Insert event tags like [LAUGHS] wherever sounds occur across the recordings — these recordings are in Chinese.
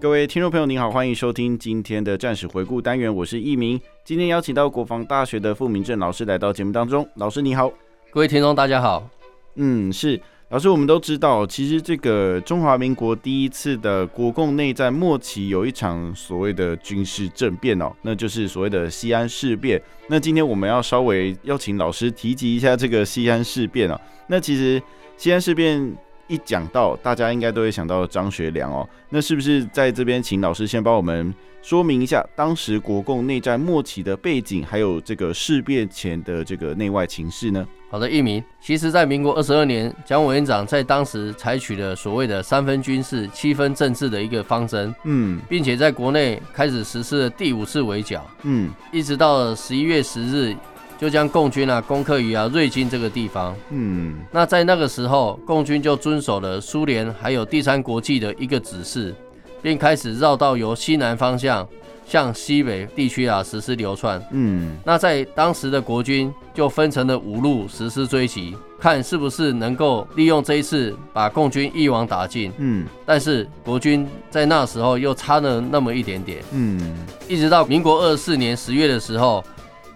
各位听众朋友，您好，欢迎收听今天的战史回顾单元，我是易明。今天邀请到国防大学的傅明正老师来到节目当中，老师你好。各位听众大家好。嗯，是老师，我们都知道，其实这个中华民国第一次的国共内战末期有一场所谓的军事政变哦，那就是所谓的西安事变。那今天我们要稍微邀请老师提及一下这个西安事变哦。那其实西安事变。一讲到，大家应该都会想到张学良哦。那是不是在这边请老师先帮我们说明一下当时国共内战末期的背景，还有这个事变前的这个内外情势呢？好的，一鸣。其实，在民国二十二年，蒋委员长在当时采取了所谓的三分军事、七分政治的一个方针，嗯，并且在国内开始实施了第五次围剿，嗯，一直到十一月十日。就将共军啊攻克于啊瑞金这个地方。嗯，那在那个时候，共军就遵守了苏联还有第三国际的一个指示，并开始绕道由西南方向向西北地区啊实施流窜。嗯，那在当时的国军就分成了五路实施追击，看是不是能够利用这一次把共军一网打尽。嗯，但是国军在那时候又差了那么一点点。嗯，一直到民国二十四年十月的时候。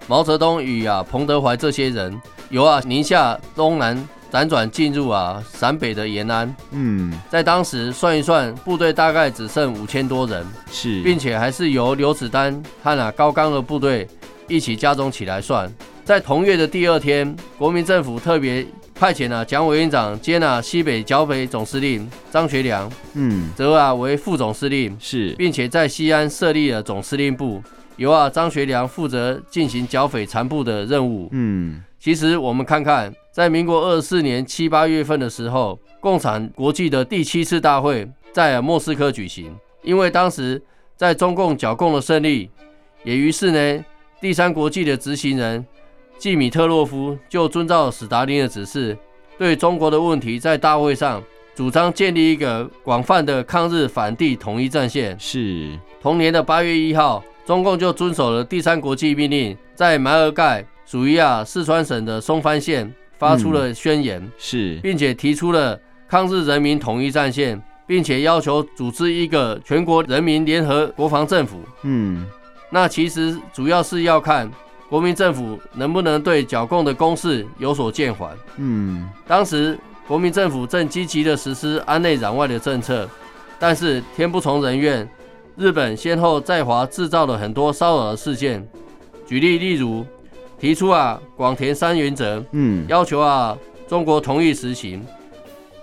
毛泽东与啊彭德怀这些人由啊宁夏东南辗转进入啊陕北的延安。嗯，在当时算一算，部队大概只剩五千多人，是，并且还是由刘子丹和啊高岗的部队一起加总起来算。在同月的第二天，国民政府特别派遣了蒋委员长兼啊西北剿匪总司令张学良，嗯，则啊为副总司令，是，并且在西安设立了总司令部。由啊张学良负责进行剿匪残部的任务。嗯，其实我们看看，在民国二十四年七八月份的时候，共产国际的第七次大会在莫斯科举行。因为当时在中共剿共的胜利，也于是呢，第三国际的执行人季米特洛夫就遵照史达林的指示，对中国的问题在大会上主张建立一个广泛的抗日反帝统一战线。是同年的八月一号。中共就遵守了第三国际命令，在埋尔盖属于啊四川省的松潘县发出了宣言，嗯、是，并且提出了抗日人民统一战线，并且要求组织一个全国人民联合国防政府。嗯，那其实主要是要看国民政府能不能对剿共的攻势有所减缓。嗯，当时国民政府正积极地实施安内攘外的政策，但是天不从人愿。日本先后在华制造了很多骚扰事件，举例例如提出啊广田三原则，嗯，要求啊中国同意实行。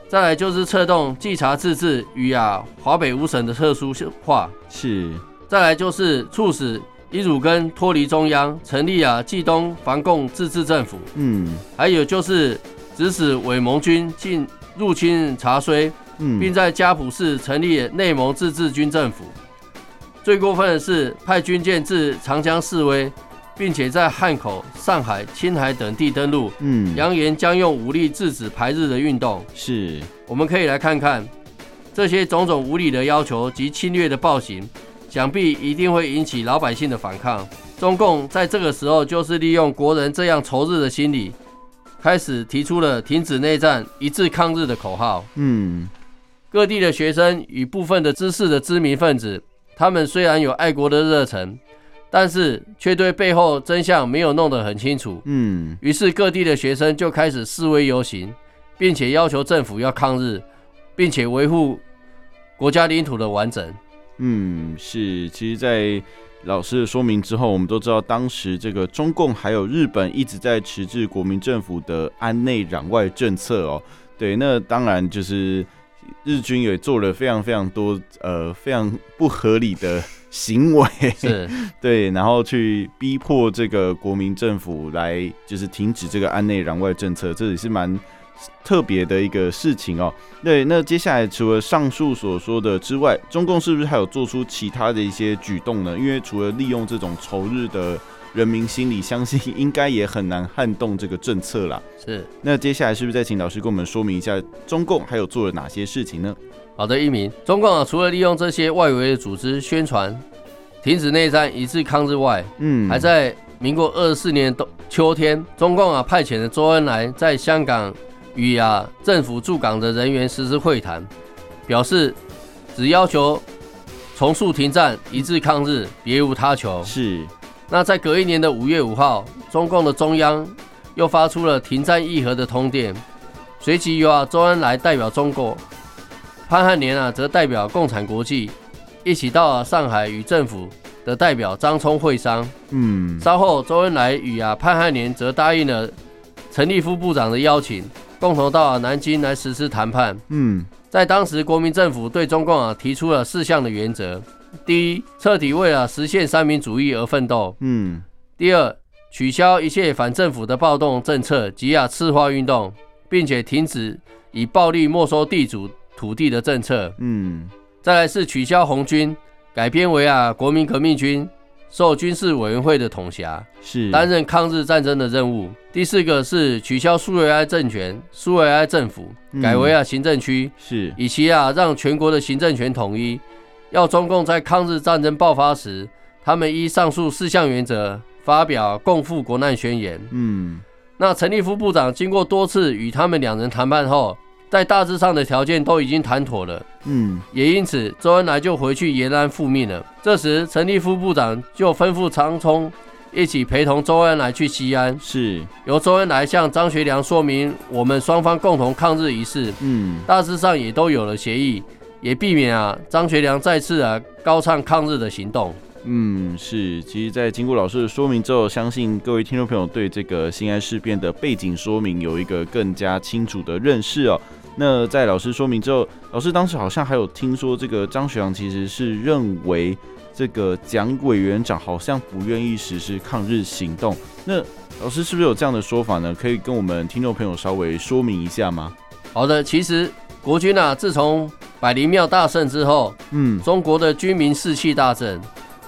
再来就是策动稽查自治与啊华北五省的特殊化，是。再来就是促使伊鲁根脱离中央，成立啊冀东防共自治政府，嗯。还有就是指使伪盟军进入侵察绥，嗯，并在嘉浦市成立内蒙自治军政府。最过分的是派军舰至长江示威，并且在汉口、上海、青海等地登陆，嗯，扬言将用武力制止排日的运动。是，我们可以来看看这些种种无理的要求及侵略的暴行，想必一定会引起老百姓的反抗。中共在这个时候就是利用国人这样仇日的心理，开始提出了停止内战、一致抗日的口号。嗯，各地的学生与部分的知识的知名分子。他们虽然有爱国的热忱，但是却对背后真相没有弄得很清楚。嗯，于是各地的学生就开始示威游行，并且要求政府要抗日，并且维护国家领土的完整。嗯，是。其实，在老师的说明之后，我们都知道，当时这个中共还有日本一直在迟滞国民政府的安内攘外政策哦。对，那当然就是。日军也做了非常非常多呃非常不合理的行为，是 [LAUGHS] 对，然后去逼迫这个国民政府来就是停止这个安内攘外政策，这也是蛮特别的一个事情哦。对，那接下来除了上述所说的之外，中共是不是还有做出其他的一些举动呢？因为除了利用这种仇日的。人民心里相信应该也很难撼动这个政策啦。是，那接下来是不是再请老师跟我们说明一下，中共还有做了哪些事情呢？好的，一鸣，中共啊，除了利用这些外围的组织宣传停止内战、一致抗日外，嗯，还在民国二十四年冬秋天，中共啊派遣了周恩来在香港与啊政府驻港的人员实施会谈，表示只要求重塑停战、一致抗日，别无他求。是。那在隔一年的五月五号，中共的中央又发出了停战议和的通电，随即由啊周恩来代表中国，潘汉年啊则代表共产国际，一起到啊上海与政府的代表张聪会商。嗯，稍后周恩来与啊潘汉年则答应了陈立夫部长的邀请，共同到啊南京来实施谈判。嗯，在当时国民政府对中共啊提出了四项的原则。第一，彻底为了实现三民主义而奋斗。嗯。第二，取消一切反政府的暴动政策及啊赤化运动，并且停止以暴力没收地主土地的政策。嗯。再来是取消红军，改编为啊国民革命军，受军事委员会的统辖，是担任抗日战争的任务。第四个是取消苏维埃政权、苏维埃政府，改为啊行政区，是以其啊让全国的行政权统一。要中共在抗日战争爆发时，他们依上述四项原则发表共赴国难宣言。嗯，那陈立夫部长经过多次与他们两人谈判后，在大致上的条件都已经谈妥了。嗯，也因此周恩来就回去延安复命了。这时陈立夫部长就吩咐长聪一起陪同周恩来去西安，是由周恩来向张学良说明我们双方共同抗日一事。嗯，大致上也都有了协议。也避免啊张学良再次啊高唱抗日的行动。嗯，是。其实，在经过老师的说明之后，相信各位听众朋友对这个西安事变的背景说明有一个更加清楚的认识哦。那在老师说明之后，老师当时好像还有听说，这个张学良其实是认为这个蒋委员长好像不愿意实施抗日行动。那老师是不是有这样的说法呢？可以跟我们听众朋友稍微说明一下吗？好的，其实国军啊，自从百灵庙大胜之后，嗯，中国的军民士气大振。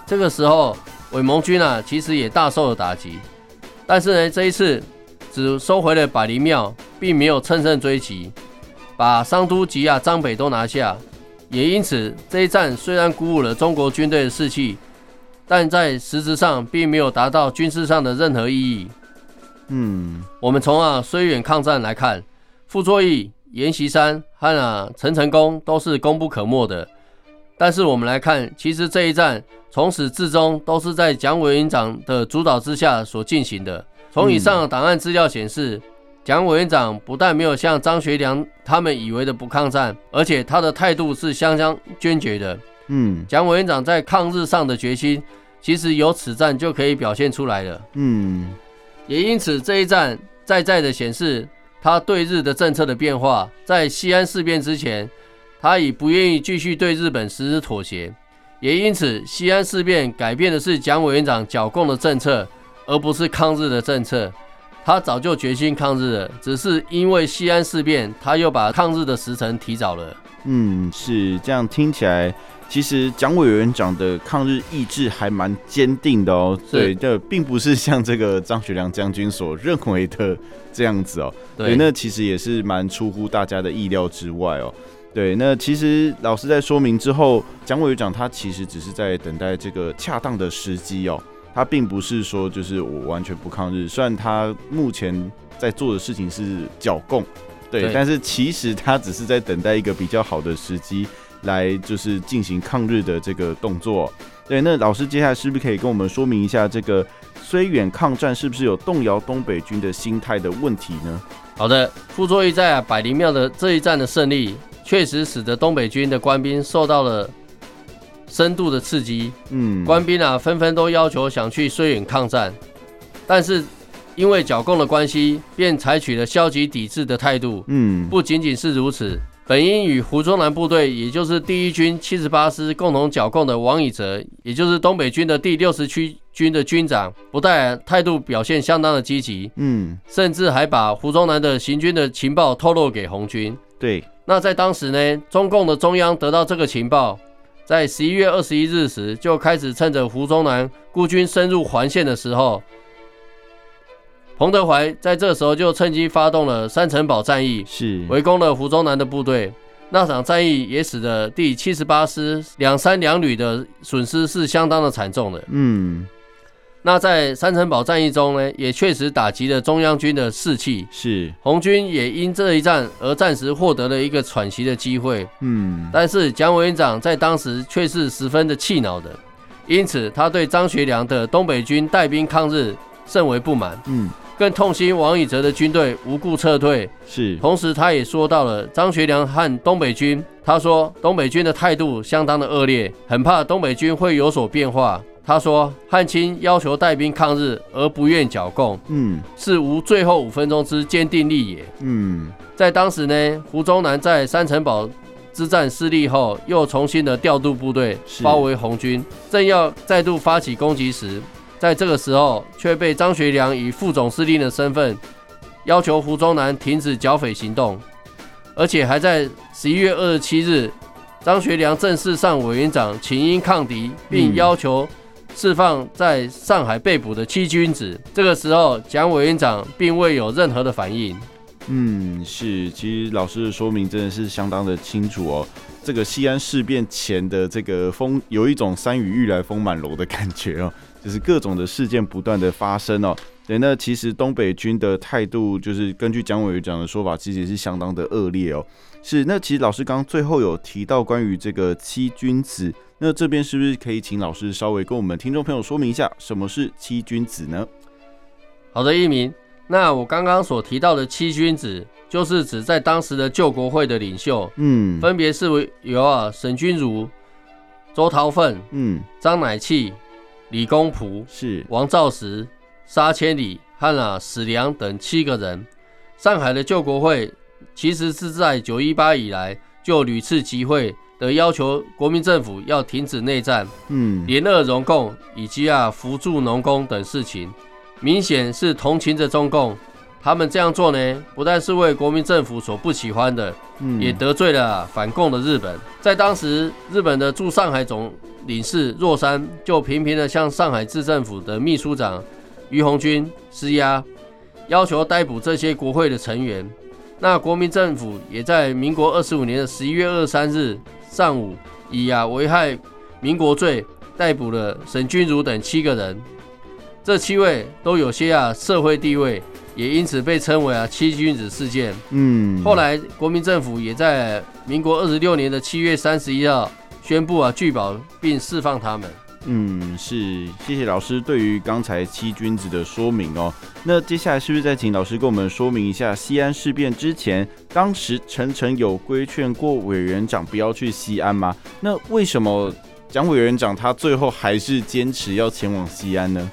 这个时候，伪盟军啊，其实也大受了打击。但是呢，这一次只收回了百灵庙，并没有乘胜追击，把商都及啊张北都拿下。也因此，这一战虽然鼓舞了中国军队的士气，但在实质上并没有达到军事上的任何意义。嗯，我们从啊绥远抗战来看，傅作义。阎锡山和啊陈成功都是功不可没的，但是我们来看，其实这一战从始至终都是在蒋委员长的主导之下所进行的。从以上的档案资料显示，蒋委员长不但没有像张学良他们以为的不抗战，而且他的态度是相当坚决的。嗯，蒋委员长在抗日上的决心，其实由此战就可以表现出来了。嗯，也因此这一战再再的显示。他对日的政策的变化，在西安事变之前，他已不愿意继续对日本实施妥协，也因此西安事变改变的是蒋委员长剿共的政策，而不是抗日的政策。他早就决心抗日了，只是因为西安事变，他又把抗日的时辰提早了。嗯，是这样听起来。其实蒋委员长的抗日意志还蛮坚定的哦，对，这并不是像这个张学良将军所认为的这样子哦，对，那其实也是蛮出乎大家的意料之外哦，对，那其实老师在说明之后，蒋委员长他其实只是在等待这个恰当的时机哦，他并不是说就是我完全不抗日，虽然他目前在做的事情是剿共，对，对，但是其实他只是在等待一个比较好的时机。来就是进行抗日的这个动作，对，那老师接下来是不是可以跟我们说明一下，这个绥远抗战是不是有动摇东北军的心态的问题呢？好的，傅作义在啊百灵庙的这一战的胜利，确实使得东北军的官兵受到了深度的刺激。嗯，官兵啊纷纷都要求想去绥远抗战，但是因为剿共的关系，便采取了消极抵制的态度。嗯，不仅仅是如此。本应与胡宗南部队，也就是第一军七十八师共同剿共的王以哲，也就是东北军的第六十区军的军长，不但态度表现相当的积极，嗯，甚至还把胡宗南的行军的情报透露给红军。对，那在当时呢，中共的中央得到这个情报，在十一月二十一日时，就开始趁着胡宗南孤军深入环线的时候。彭德怀在这时候就趁机发动了三城堡战役，是围攻了胡宗南的部队。那场战役也使得第七十八师两三两旅的损失是相当的惨重的。嗯，那在三城堡战役中呢，也确实打击了中央军的士气。是红军也因这一战而暂时获得了一个喘息的机会。嗯，但是蒋委员长在当时却是十分的气恼的，因此他对张学良的东北军带兵抗日甚为不满。嗯。更痛心王以哲的军队无故撤退，是。同时，他也说到了张学良和东北军，他说东北军的态度相当的恶劣，很怕东北军会有所变化。他说汉卿要求带兵抗日而不愿剿共，嗯，是无最后五分钟之坚定力也。嗯，在当时呢，胡宗南在山城堡之战失利后，又重新的调度部队包围红军，正要再度发起攻击时。在这个时候，却被张学良以副总司令的身份要求胡宗南停止剿匪行动，而且还在十一月二十七日，张学良正式向委员长请缨抗敌，并要求释放在上海被捕的七君子。这个时候，蒋委员长并未有任何的反应。嗯，是，其实老师的说明真的是相当的清楚哦。这个西安事变前的这个风，有一种山雨欲来风满楼的感觉哦。就是各种的事件不断的发生哦，对，那其实东北军的态度，就是根据蒋委员长的说法，其实也是相当的恶劣哦。是，那其实老师刚刚最后有提到关于这个七君子，那这边是不是可以请老师稍微跟我们听众朋友说明一下，什么是七君子呢？好的，一鸣，那我刚刚所提到的七君子，就是指在当时的救国会的领袖，嗯，分别是为有啊沈君儒、周韬奋、嗯、张乃器。李公朴是王兆时、沙千里和啊史良等七个人。上海的救国会其实是在九一八以来就屡次集会的要求国民政府要停止内战，嗯，联俄容共以及啊扶助农工等事情，明显是同情着中共。他们这样做呢，不但是为国民政府所不喜欢的，嗯，也得罪了反共的日本。在当时，日本的驻上海总领事若山就频频的向上海市政府的秘书长于鸿钧施压，要求逮捕这些国会的成员。那国民政府也在民国二十五年的十一月二十三日上午，以啊危害民国罪逮捕了沈君儒等七个人。这七位都有些啊社会地位，也因此被称为啊七君子事件。嗯，后来国民政府也在民国二十六年的七月三十一号。宣布啊，拒保并释放他们。嗯，是，谢谢老师对于刚才七君子的说明哦。那接下来是不是再请老师跟我们说明一下西安事变之前，当时陈诚有规劝过委员长不要去西安吗？那为什么蒋委员长他最后还是坚持要前往西安呢？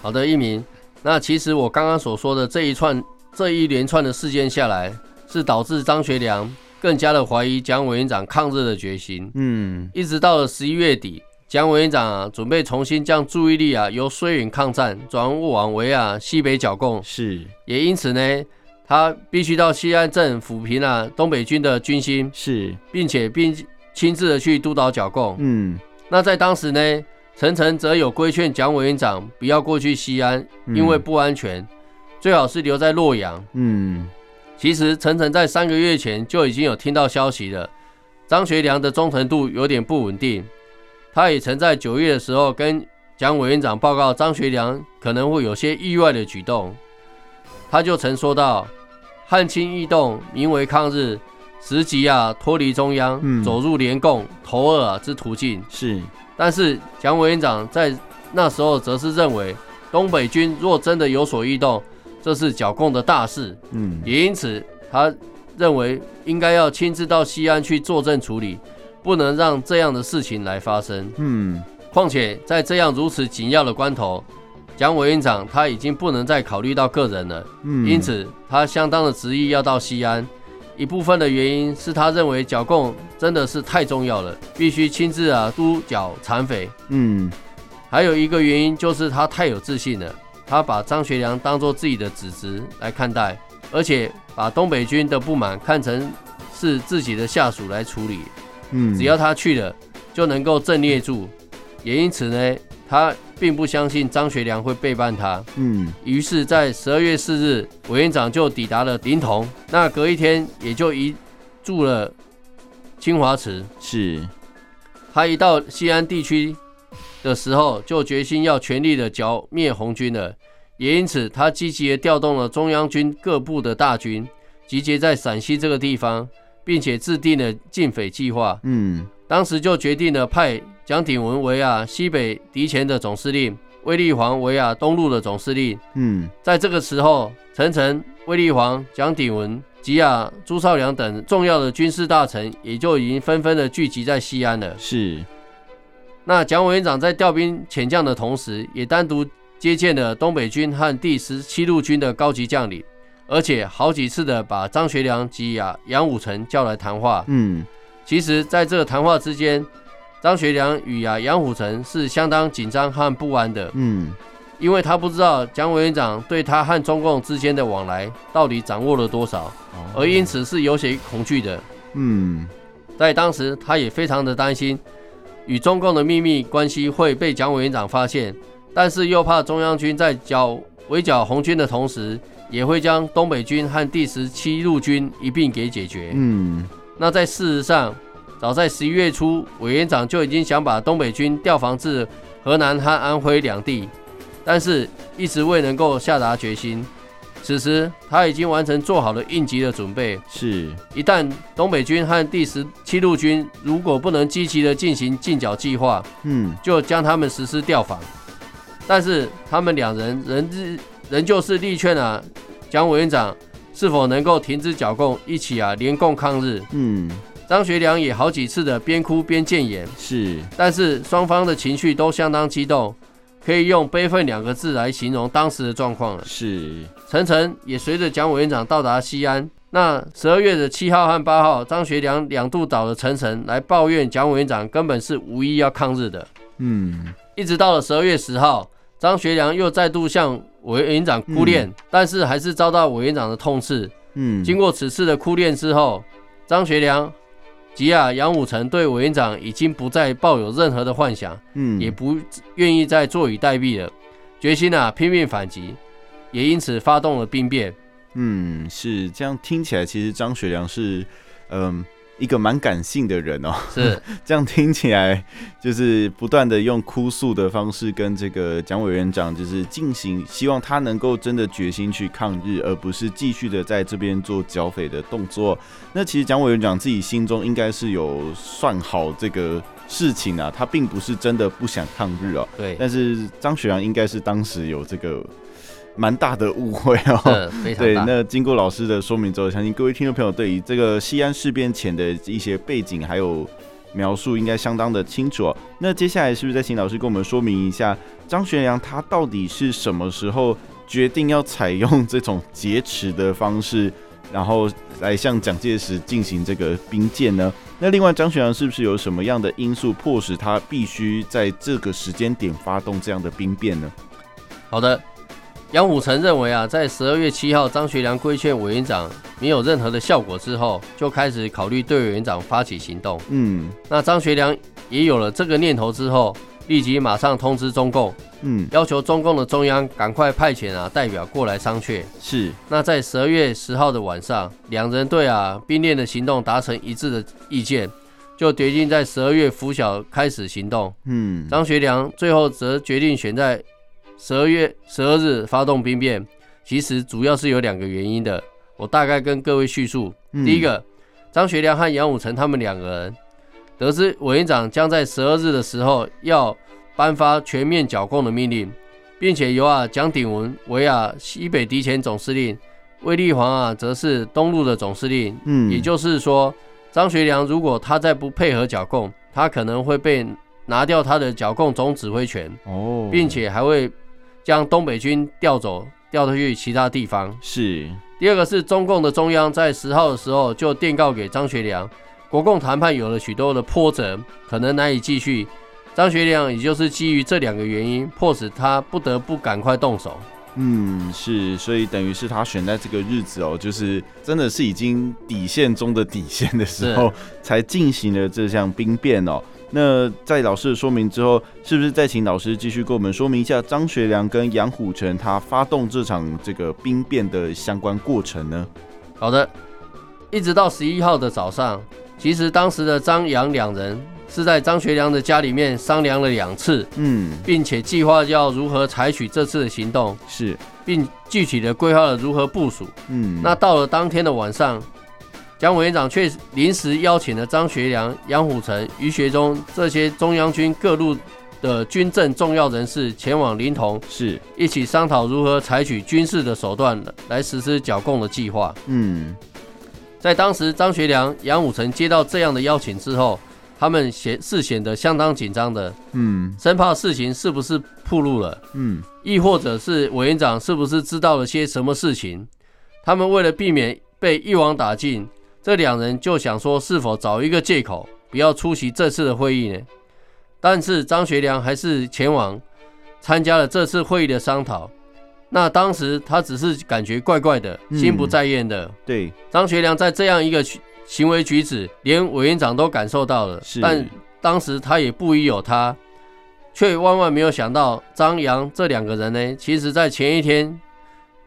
好的，一鸣。那其实我刚刚所说的这一串、这一连串的事件下来，是导致张学良。更加的怀疑蒋委员长抗日的决心。嗯，一直到了十一月底，蒋委员长啊准备重新将注意力啊由绥远抗战转往为啊西北剿共。是，也因此呢，他必须到西安镇抚平啊东北军的军心。是，并且并亲自的去督导剿共。嗯，那在当时呢，陈诚则有规劝蒋委员长不要过去西安，因为不安全，嗯、最好是留在洛阳。嗯。其实陈诚在三个月前就已经有听到消息了，张学良的忠诚度有点不稳定。他也曾在九月的时候跟蒋委员长报告张学良可能会有些意外的举动。他就曾说到：“汉卿异动，名为抗日，实即啊脱离中央，嗯、走入联共投俄啊之途径。”是，但是蒋委员长在那时候则是认为，东北军若真的有所异动，这是剿共的大事，嗯，也因此他认为应该要亲自到西安去坐镇处理，不能让这样的事情来发生，嗯。况且在这样如此紧要的关头，蒋委员长他已经不能再考虑到个人了，嗯，因此他相当的执意要到西安，一部分的原因是他认为剿共真的是太重要了，必须亲自啊督剿残匪。嗯，还有一个原因就是他太有自信了，他把张学良当做自己的子侄来看待，而且把东北军的不满看成是自己的下属来处理。嗯，只要他去了，就能够镇列住。也因此呢，他并不相信张学良会背叛他。嗯，于是，在十二月四日，委员长就抵达了临潼。那隔一天，也就移住了清华池。是，他一到西安地区的时候，就决心要全力的剿灭红军了。也因此，他积极的调动了中央军各部的大军，集结在陕西这个地方，并且制定了进匪计划。嗯，当时就决定了派。蒋鼎文为啊西北敌前的总司令，卫立煌为啊东路的总司令。嗯，在这个时候，陈诚、卫立煌、蒋鼎文及啊朱绍良等重要的军事大臣也就已经纷纷的聚集在西安了。是。那蒋委员长在调兵遣将的同时，也单独接见了东北军和第十七路军的高级将领，而且好几次的把张学良及啊杨武成叫来谈话。嗯，其实在这个谈话之间。张学良与啊杨虎城是相当紧张和不安的，嗯，因为他不知道蒋委员长对他和中共之间的往来到底掌握了多少，而因此是有些恐惧的，嗯，在当时他也非常的担心与中共的秘密关系会被蒋委员长发现，但是又怕中央军在剿围剿红军的同时，也会将东北军和第十七路军一并给解决，嗯，那在事实上。早在十一月初，委员长就已经想把东北军调防至河南和安徽两地，但是一直未能够下达决心。此时他已经完成做好了应急的准备，是一旦东北军和第十七路军如果不能积极的进行进剿计划，嗯，就将他们实施调防。但是他们两人仍仍旧是力劝啊，蒋委员长是否能够停止剿共，一起啊联共抗日，嗯。张学良也好几次的边哭边谏言，是，但是双方的情绪都相当激动，可以用悲愤两个字来形容当时的状况了。是，陈诚也随着蒋委员长到达西安。那十二月的七号和八号，张学良两度找了陈诚来抱怨蒋委员长根本是无意要抗日的。嗯，一直到了十二月十号，张学良又再度向委员长哭练，嗯，但是还是遭到委员长的痛斥。嗯，经过此次的哭练之后，张学良。及啊，杨武成对委员长已经不再抱有任何的幻想，嗯，也不愿意再坐以待毙了，决心啊拼命反击，也因此发动了兵变。嗯，是这样听起来，其实张学良是，嗯。一个蛮感性的人哦，是 [LAUGHS] 这样听起来，就是不断的用哭诉的方式跟这个蒋委员长就是进行，希望他能够真的决心去抗日，而不是继续的在这边做剿匪的动作。那其实蒋委员长自己心中应该是有算好这个事情啊，他并不是真的不想抗日哦。对，但是张学良应该是当时有这个。蛮大的误会哦，[LAUGHS] 对，对，那经过老师的说明之后，相信各位听众朋友对于这个西安事变前的一些背景还有描述，应该相当的清楚哦。那接下来是不是再请老师跟我们说明一下，张学良他到底是什么时候决定要采用这种劫持的方式，然后来向蒋介石进行这个兵谏呢？那另外，张学良是不是有什么样的因素迫使他必须在这个时间点发动这样的兵变呢？好的。杨虎城认为啊，在十二月七号张学良规劝委员长没有任何的效果之后，就开始考虑对委员长发起行动。嗯，那张学良也有了这个念头之后，立即马上通知中共，嗯，要求中共的中央赶快派遣啊代表过来商榷。是，那在十二月十号的晚上，两人对啊兵变的行动达成一致的意见，就决定在十二月拂晓开始行动。嗯，张学良最后则决定选在。十二月十二日发动兵变，其实主要是有两个原因的。我大概跟各位叙述。嗯、第一个，张学良和杨虎城他们两个人得知委员长将在十二日的时候要颁发全面剿共的命令，并且由啊蒋鼎文为啊西北敌前总司令，卫立煌啊则是东路的总司令。嗯，也就是说，张学良如果他再不配合剿共，他可能会被拿掉他的剿共总指挥权。哦，并且还会。将东北军调走，调去其他地方。是。第二个是中共的中央在十号的时候就电告给张学良，国共谈判有了许多的波折，可能难以继续。张学良也就是基于这两个原因，迫使他不得不赶快动手。嗯，是，所以等于是他选在这个日子哦，就是真的是已经底线中的底线的时候，才进行了这项兵变哦。那在老师的说明之后，是不是再请老师继续跟我们说明一下张学良跟杨虎城他发动这场这个兵变的相关过程呢？好的，一直到十一号的早上，其实当时的张杨两人是在张学良的家里面商量了两次，嗯，并且计划要如何采取这次的行动，是，并具体的规划了如何部署，嗯，那到了当天的晚上。蒋委员长却临时邀请了张学良、杨虎城、于学忠这些中央军各路的军政重要人士前往临潼，是一起商讨如何采取军事的手段来实施剿共的计划。嗯，在当时，张学良、杨虎城接到这样的邀请之后，他们显是显得相当紧张的，嗯，生怕事情是不是暴露了，嗯，亦或者是委员长是不是知道了些什么事情？他们为了避免被一网打尽。这两人就想说，是否找一个借口，不要出席这次的会议呢？但是张学良还是前往参加了这次会议的商讨。那当时他只是感觉怪怪的，心不在焉的。嗯、对，张学良在这样一个行为举止，连委员长都感受到了。是。但当时他也不疑有他，却万万没有想到张扬这两个人呢，其实在前一天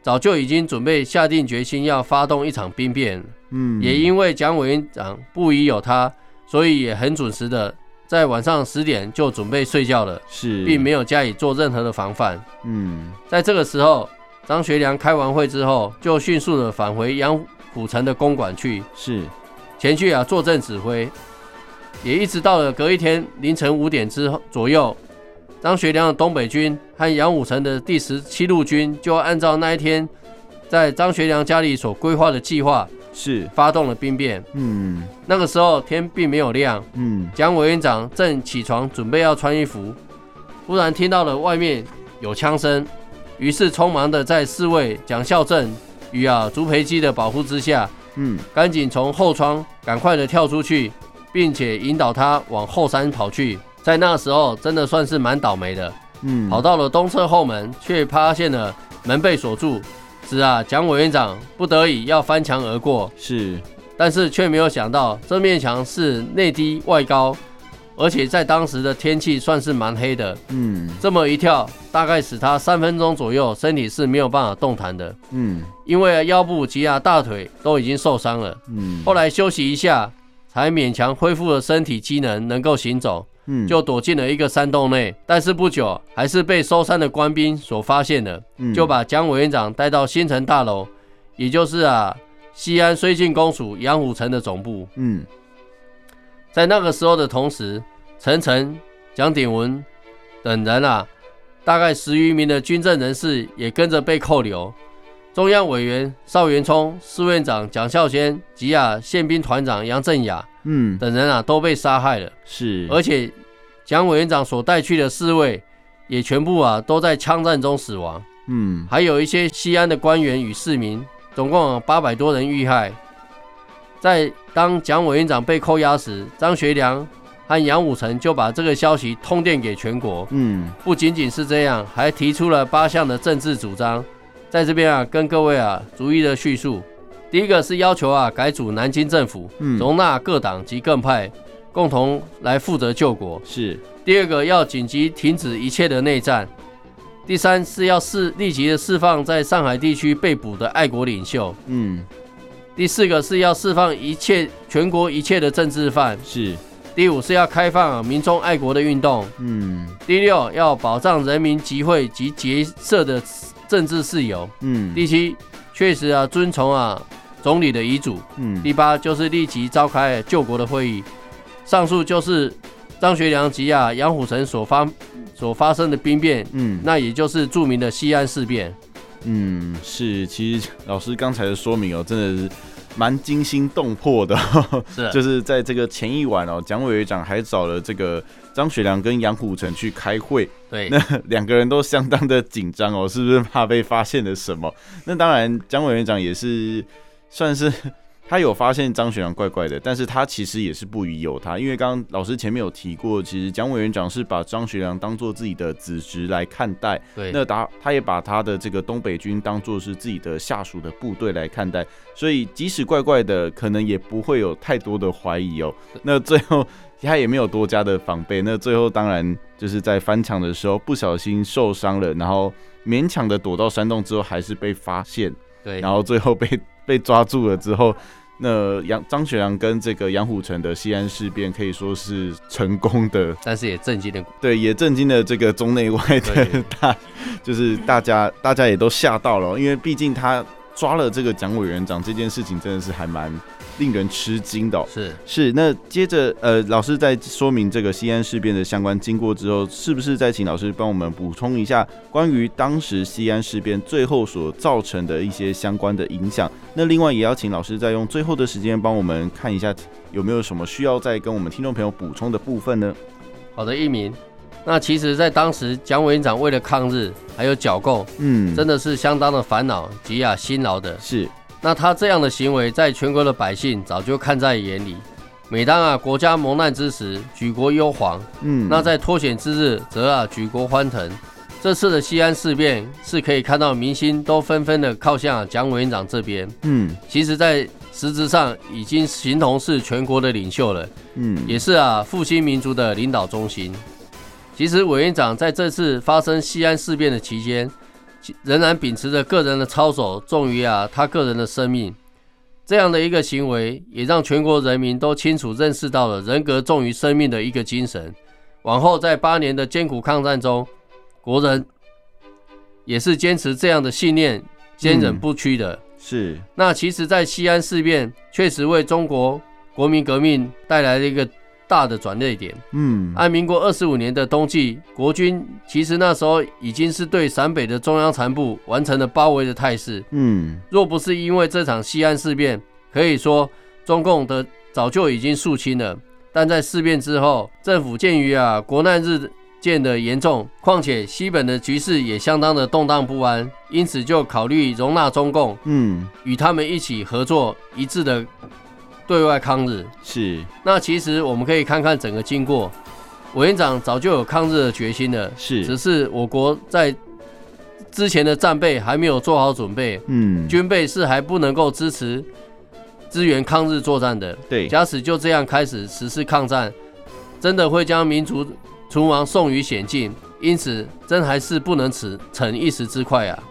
早就已经准备下定决心要发动一场兵变。嗯，也因为蒋委员长不疑有他，所以也很准时的在晚上十点就准备睡觉了，是，并没有加以做任何的防范。嗯，在这个时候，张学良开完会之后，就迅速的返回杨虎城的公馆去，是，前去啊坐镇指挥，也一直到了隔一天凌晨五点之后左右，张学良的东北军和杨虎城的第十七路军就按照那一天在张学良家里所规划的计划。是发动了兵变。嗯，那个时候天并没有亮。嗯，蒋委员长正起床准备要穿衣服，忽然听到了外面有枪声，于是匆忙的在侍卫蒋孝正与啊朱培基的保护之下，嗯，赶紧从后窗赶快的跳出去，并且引导他往后山跑去。在那个时候，真的算是蛮倒霉的。嗯，跑到了东侧后门，却发现了门被锁住。是啊，蒋委员长不得已要翻墙而过，是，但是却没有想到这面墙是内低外高，而且在当时的天气算是蛮黑的，嗯，这么一跳，大概使他三分钟左右身体是没有办法动弹的，嗯，因为腰部及啊大腿都已经受伤了，嗯，后来休息一下，才勉强恢复了身体机能，能够行走。嗯，就躲进了一个山洞内，但是不久还是被搜山的官兵所发现了，嗯，就把蒋委员长带到新城大楼，也就是啊西安绥靖公署杨虎城的总部。嗯，在那个时候的同时，陈诚、蒋鼎文等人啊，大概十余名的军政人士也跟着被扣留。中央委员邵元冲、司院长蒋孝先及啊宪兵团长杨振雅。嗯，等人啊都被杀害了，是，而且蒋委员长所带去的侍卫也全部啊都在枪战中死亡。嗯，还有一些西安的官员与市民，总共八百多人遇害。在当蒋委员长被扣押时，张学良和杨虎城就把这个消息通电给全国。嗯，不仅仅是这样，还提出了八项的政治主张，在这边啊跟各位啊逐一的叙述。第一个是要求啊改组南京政府，容纳各党及各派共同来负责救国。是。第二个要紧急停止一切的内战。第三是要释立即的释放在上海地区被捕的爱国领袖。嗯。第四个是要释放一切全国一切的政治犯。是。第五是要开放民众爱国的运动。嗯。第六要保障人民集会及结社的政治事由。嗯。第七确实啊遵从啊。总理的遗嘱，嗯，第八就是立即召开救国的会议。上述就是张学良及啊杨虎城所发所发生的兵变，嗯，那也就是著名的西安事变。嗯，是，其实老师刚才的说明哦，真的是蛮惊心动魄的，是 [LAUGHS] 就是在这个前一晚哦，蒋委员长还找了这个张学良跟杨虎城去开会，对，那两个人都相当的紧张哦，是不是怕被发现了什么？那当然，蒋委员长也是算是。他有发现张学良怪怪的，但是他其实也是不疑有他，因为刚刚老师前面有提过，其实蒋委员长是把张学良当做自己的子侄来看待，对，那他他也把他的这个东北军当做是自己的下属的部队来看待，所以即使怪怪的，可能也不会有太多的怀疑哦。那最后他也没有多加的防备，那最后当然就是在翻墙的时候不小心受伤了，然后勉强的躲到山洞之后，还是被发现。对，然后最后被被抓住了之后，那杨张学良跟这个杨虎城的西安事变可以说是成功的，[LAUGHS] 但是也震惊了，对，也震惊了这个中内外的 [LAUGHS] 大，就是大家大家也都吓到了，因为毕竟他抓了这个蒋委员长这件事情，真的是还蛮。令人吃惊的。是是，那接着呃，老师在说明这个西安事变的相关经过之后，是不是再请老师帮我们补充一下关于当时西安事变最后所造成的一些相关的影响？那另外也要请老师再用最后的时间帮我们看一下有没有什么需要再跟我们听众朋友补充的部分呢？好的，一鸣。那其实，在当时蒋委员长为了抗日还有剿共，嗯，真的是相当的烦恼及啊辛劳的。是。那他这样的行为，在全国的百姓早就看在眼里。每当啊国家蒙难之时，举国忧惶。嗯，那在脱险之日，则啊举国欢腾。这次的西安事变，是可以看到民心都纷纷的靠向蒋委员长这边。嗯，其实，在实质上已经形同是全国的领袖了。嗯，也是啊复兴民族的领导中心。其实委员长在这次发生西安事变的期间，仍然秉持着个人的操守重于啊他个人的生命，这样的一个行为，也让全国人民都清楚认识到了人格重于生命的一个精神。往后在八年的艰苦抗战中，国人也是坚持这样的信念，坚忍不屈的。嗯、是。那其实，在西安事变确实为中国国民革命带来了一个。大的转捩点。嗯，按民国二十五年的冬季，国军其实那时候已经是对陕北的中央残部完成了包围的态势。嗯，若不是因为这场西安事变，可以说中共的早就已经肃清了。但在事变之后，政府鉴于啊国难日渐的严重，况且西本的局势也相当的动荡不安，因此就考虑容纳中共，嗯，与他们一起合作，一致的。对外抗日。是，那其实我们可以看看整个经过，委员长早就有抗日的决心了，是，只是我国在之前的战备还没有做好准备，嗯，军备是还不能够支持支援抗日作战的，对，假使就这样开始实施抗战，真的会将民族存亡送于险境，因此真还是不能此逞一时之快啊，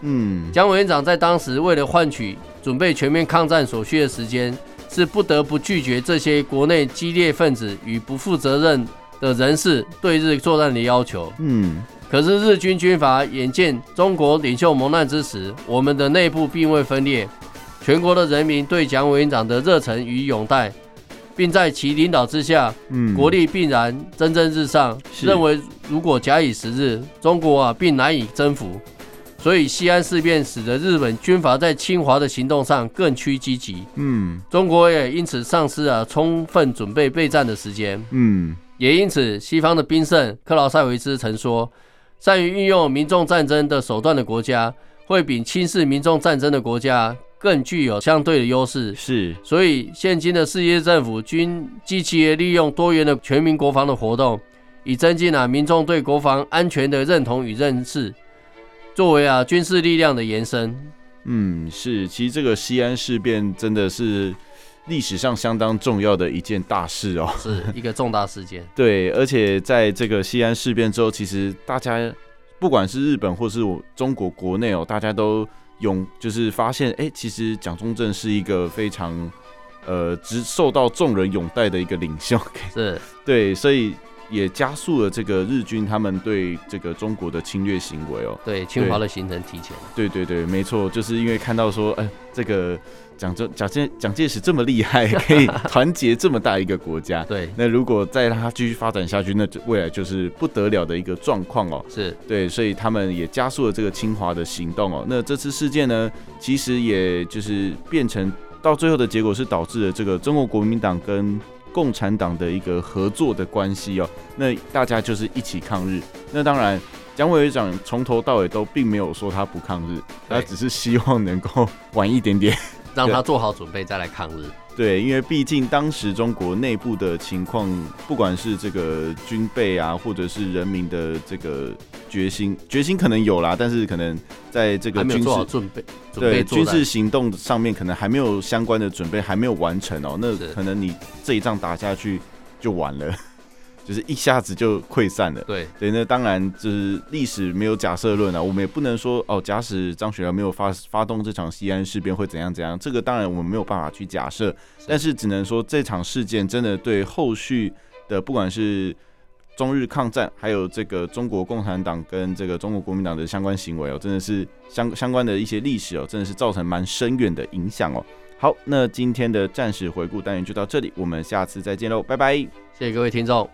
嗯，蒋委员长在当时为了换取准备全面抗战所需的时间。是不得不拒绝这些国内激烈分子与不负责任的人士对日作战的要求。嗯，可是日军军阀眼见中国领袖蒙难之时，我们的内部并未分裂，全国的人民对蒋委员长的热忱与拥戴，并在其领导之下，嗯，国力必然蒸蒸日上。认为如果假以时日，中国啊，并难以征服。所以西安事变使得日本军阀在侵华的行动上更趋积极，嗯，中国也因此丧失了充分准备备战的时间，嗯，也因此西方的兵圣克劳塞维兹曾说，善于运用民众战争的手段的国家，会比轻视民众战争的国家更具有相对的优势。是，所以现今的世界政府均积极利用多元的全民国防的活动，以增进啊民众对国防安全的认同与认识。作为啊军事力量的延伸，嗯，是，其实这个西安事变真的是历史上相当重要的一件大事哦，是一个重大事件。[LAUGHS] 对，而且在这个西安事变之后，其实大家不管是日本或是我中国国内哦，大家都勇就是发现，哎，其实蒋中正是一个非常呃，只受到众人拥戴的一个领袖。是，[LAUGHS] 对，所以。也加速了这个日军他们对这个中国的侵略行为哦，对，侵华的行程提前。对对对，没错，就是因为看到说，哎，这个蒋中蒋介蒋介石这么厉害，可以团结这么大一个国家，[LAUGHS] 对，那如果再让他继续发展下去，那未来就是不得了的一个状况哦。是对，所以他们也加速了这个侵华的行动哦。那这次事件呢，其实也就是变成。到最后的结果是导致了这个中国国民党跟共产党的一个合作的关系哦。那大家就是一起抗日。那当然，蒋委员长从头到尾都并没有说他不抗日，他只是希望能够晚一点点，[LAUGHS] 让他做好准备再来抗日。[LAUGHS] 对，因为毕竟当时中国内部的情况，不管是这个军备啊，或者是人民的这个决心，决心可能有啦，但是可能在这个军事准备，对军事行动上面可能还没有相关的准备，还没有完成哦。那可能你这一仗打下去就完了。[LAUGHS] 就是一下子就溃散了。对，对，那，当然就是历史没有假设论啊，我们也不能说哦，假使张学良没有发发动这场西安事变会怎样怎样，这个当然我们没有办法去假设，但是只能说这场事件真的对后续的不管是中日抗战，还有这个中国共产党跟这个中国国民党的相关行为哦，真的是相相关的一些历史哦，真的是造成蛮深远的影响哦。好，那今天的战史回顾单元就到这里，我们下次再见喽，拜拜，谢谢各位听众。